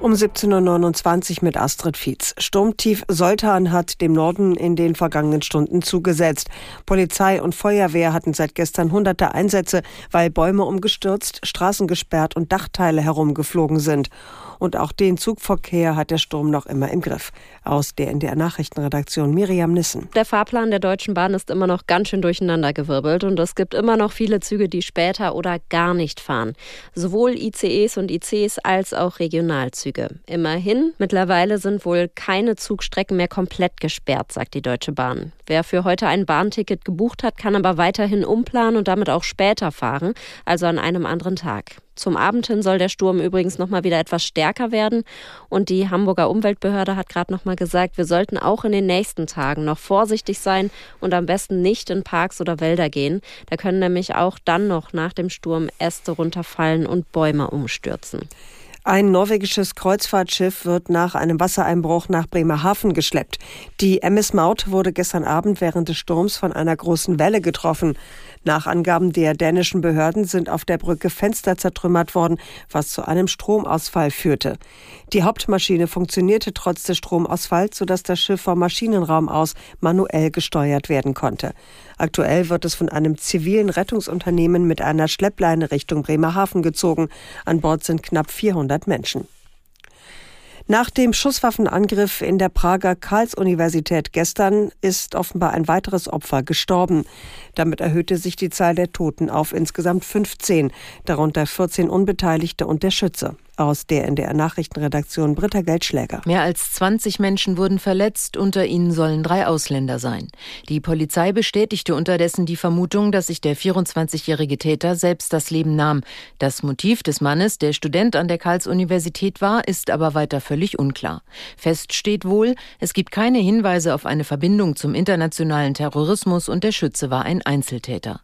Um 17.29 Uhr mit Astrid Fietz. Sturmtief Soltan hat dem Norden in den vergangenen Stunden zugesetzt. Polizei und Feuerwehr hatten seit gestern hunderte Einsätze, weil Bäume umgestürzt, Straßen gesperrt und Dachteile herumgeflogen sind. Und auch den Zugverkehr hat der Sturm noch immer im Griff. Aus der NDR Nachrichtenredaktion Miriam Nissen. Der Fahrplan der Deutschen Bahn ist immer noch ganz schön durcheinandergewirbelt und es gibt immer noch viele Züge, die später oder gar nicht fahren. Sowohl ICEs und ICs als auch Regionalzüge. Immerhin, mittlerweile sind wohl keine Zugstrecken mehr komplett gesperrt, sagt die Deutsche Bahn. Wer für heute ein Bahnticket gebucht hat, kann aber weiterhin umplanen und damit auch später fahren, also an einem anderen Tag. Zum Abend hin soll der Sturm übrigens noch mal wieder etwas stärker werden und die Hamburger Umweltbehörde hat gerade noch mal gesagt, wir sollten auch in den nächsten Tagen noch vorsichtig sein und am besten nicht in Parks oder Wälder gehen. Da können nämlich auch dann noch nach dem Sturm Äste runterfallen und Bäume umstürzen. Ein norwegisches Kreuzfahrtschiff wird nach einem Wassereinbruch nach Bremerhaven geschleppt. Die MS Maut wurde gestern Abend während des Sturms von einer großen Welle getroffen. Nach Angaben der dänischen Behörden sind auf der Brücke Fenster zertrümmert worden, was zu einem Stromausfall führte. Die Hauptmaschine funktionierte trotz des Stromausfalls, sodass das Schiff vom Maschinenraum aus manuell gesteuert werden konnte. Aktuell wird es von einem zivilen Rettungsunternehmen mit einer Schleppleine Richtung Bremerhaven gezogen. An Bord sind knapp 400 Menschen. Nach dem Schusswaffenangriff in der Prager Karls-Universität gestern ist offenbar ein weiteres Opfer gestorben. Damit erhöhte sich die Zahl der Toten auf insgesamt 15, darunter 14 Unbeteiligte und der Schütze. Aus der NDR Nachrichtenredaktion Britta Geldschläger. Mehr als 20 Menschen wurden verletzt, unter ihnen sollen drei Ausländer sein. Die Polizei bestätigte unterdessen die Vermutung, dass sich der 24-jährige Täter selbst das Leben nahm. Das Motiv des Mannes, der Student an der Karls-Universität war, ist aber weiter völlig unklar. Fest steht wohl, es gibt keine Hinweise auf eine Verbindung zum internationalen Terrorismus und der Schütze war ein Einzeltäter.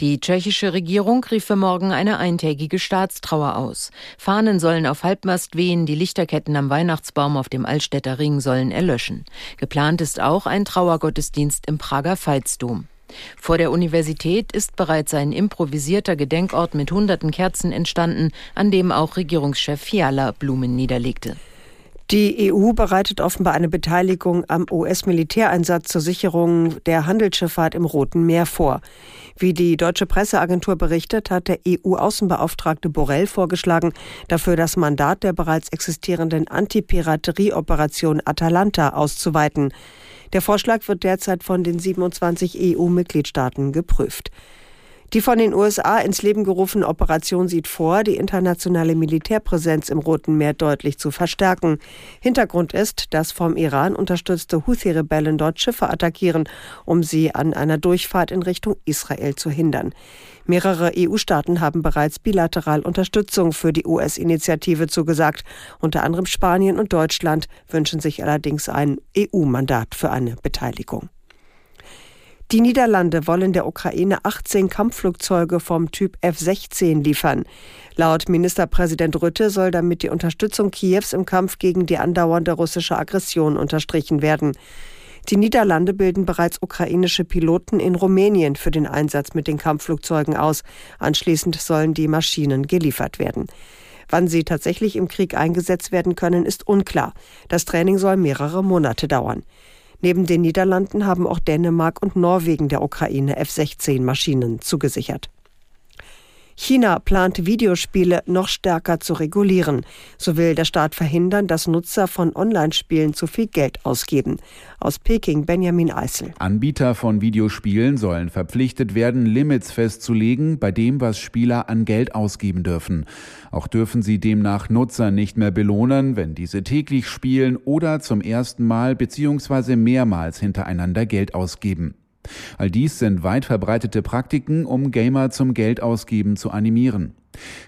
Die tschechische Regierung rief für morgen eine eintägige Staatstrauer aus. Fahnen sollen auf Halbmast wehen, die Lichterketten am Weihnachtsbaum auf dem Altstädter Ring sollen erlöschen. Geplant ist auch ein Trauergottesdienst im Prager Veitsdom. Vor der Universität ist bereits ein improvisierter Gedenkort mit hunderten Kerzen entstanden, an dem auch Regierungschef Fiala Blumen niederlegte. Die EU bereitet offenbar eine Beteiligung am US-Militäreinsatz zur Sicherung der Handelsschifffahrt im Roten Meer vor. Wie die deutsche Presseagentur berichtet, hat der EU-Außenbeauftragte Borrell vorgeschlagen, dafür das Mandat der bereits existierenden Antipiraterie-Operation Atalanta auszuweiten. Der Vorschlag wird derzeit von den 27 EU-Mitgliedstaaten geprüft. Die von den USA ins Leben gerufene Operation sieht vor, die internationale Militärpräsenz im Roten Meer deutlich zu verstärken. Hintergrund ist, dass vom Iran unterstützte Houthi-Rebellen dort Schiffe attackieren, um sie an einer Durchfahrt in Richtung Israel zu hindern. Mehrere EU-Staaten haben bereits bilateral Unterstützung für die US-Initiative zugesagt. Unter anderem Spanien und Deutschland wünschen sich allerdings ein EU-Mandat für eine Beteiligung. Die Niederlande wollen der Ukraine 18 Kampfflugzeuge vom Typ F-16 liefern. Laut Ministerpräsident Rütte soll damit die Unterstützung Kiews im Kampf gegen die andauernde russische Aggression unterstrichen werden. Die Niederlande bilden bereits ukrainische Piloten in Rumänien für den Einsatz mit den Kampfflugzeugen aus. Anschließend sollen die Maschinen geliefert werden. Wann sie tatsächlich im Krieg eingesetzt werden können, ist unklar. Das Training soll mehrere Monate dauern. Neben den Niederlanden haben auch Dänemark und Norwegen der Ukraine F-16-Maschinen zugesichert. China plant Videospiele noch stärker zu regulieren. So will der Staat verhindern, dass Nutzer von Online-Spielen zu viel Geld ausgeben. Aus Peking Benjamin Eisel. Anbieter von Videospielen sollen verpflichtet werden, Limits festzulegen bei dem, was Spieler an Geld ausgeben dürfen. Auch dürfen sie demnach Nutzer nicht mehr belohnen, wenn diese täglich spielen oder zum ersten Mal bzw. mehrmals hintereinander Geld ausgeben. All dies sind weit verbreitete Praktiken, um Gamer zum Geldausgeben zu animieren.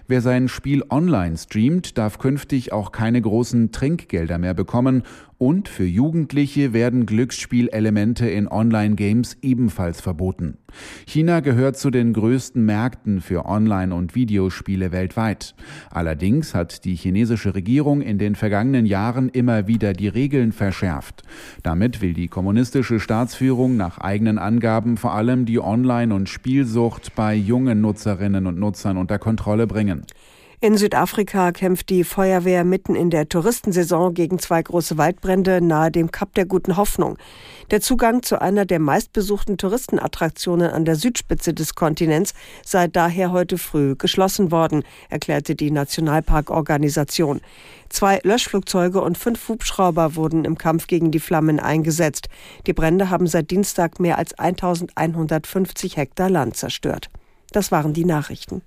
Wer sein Spiel online streamt, darf künftig auch keine großen Trinkgelder mehr bekommen und für Jugendliche werden Glücksspielelemente in Online-Games ebenfalls verboten. China gehört zu den größten Märkten für Online- und Videospiele weltweit. Allerdings hat die chinesische Regierung in den vergangenen Jahren immer wieder die Regeln verschärft. Damit will die kommunistische Staatsführung nach eigenen Angaben vor allem die Online- und Spielsucht bei jungen Nutzerinnen und Nutzern unter Kontrolle bringen. In Südafrika kämpft die Feuerwehr mitten in der Touristensaison gegen zwei große Waldbrände nahe dem Kap der Guten Hoffnung. Der Zugang zu einer der meistbesuchten Touristenattraktionen an der Südspitze des Kontinents sei daher heute früh geschlossen worden, erklärte die Nationalparkorganisation. Zwei Löschflugzeuge und fünf Hubschrauber wurden im Kampf gegen die Flammen eingesetzt. Die Brände haben seit Dienstag mehr als 1150 Hektar Land zerstört. Das waren die Nachrichten.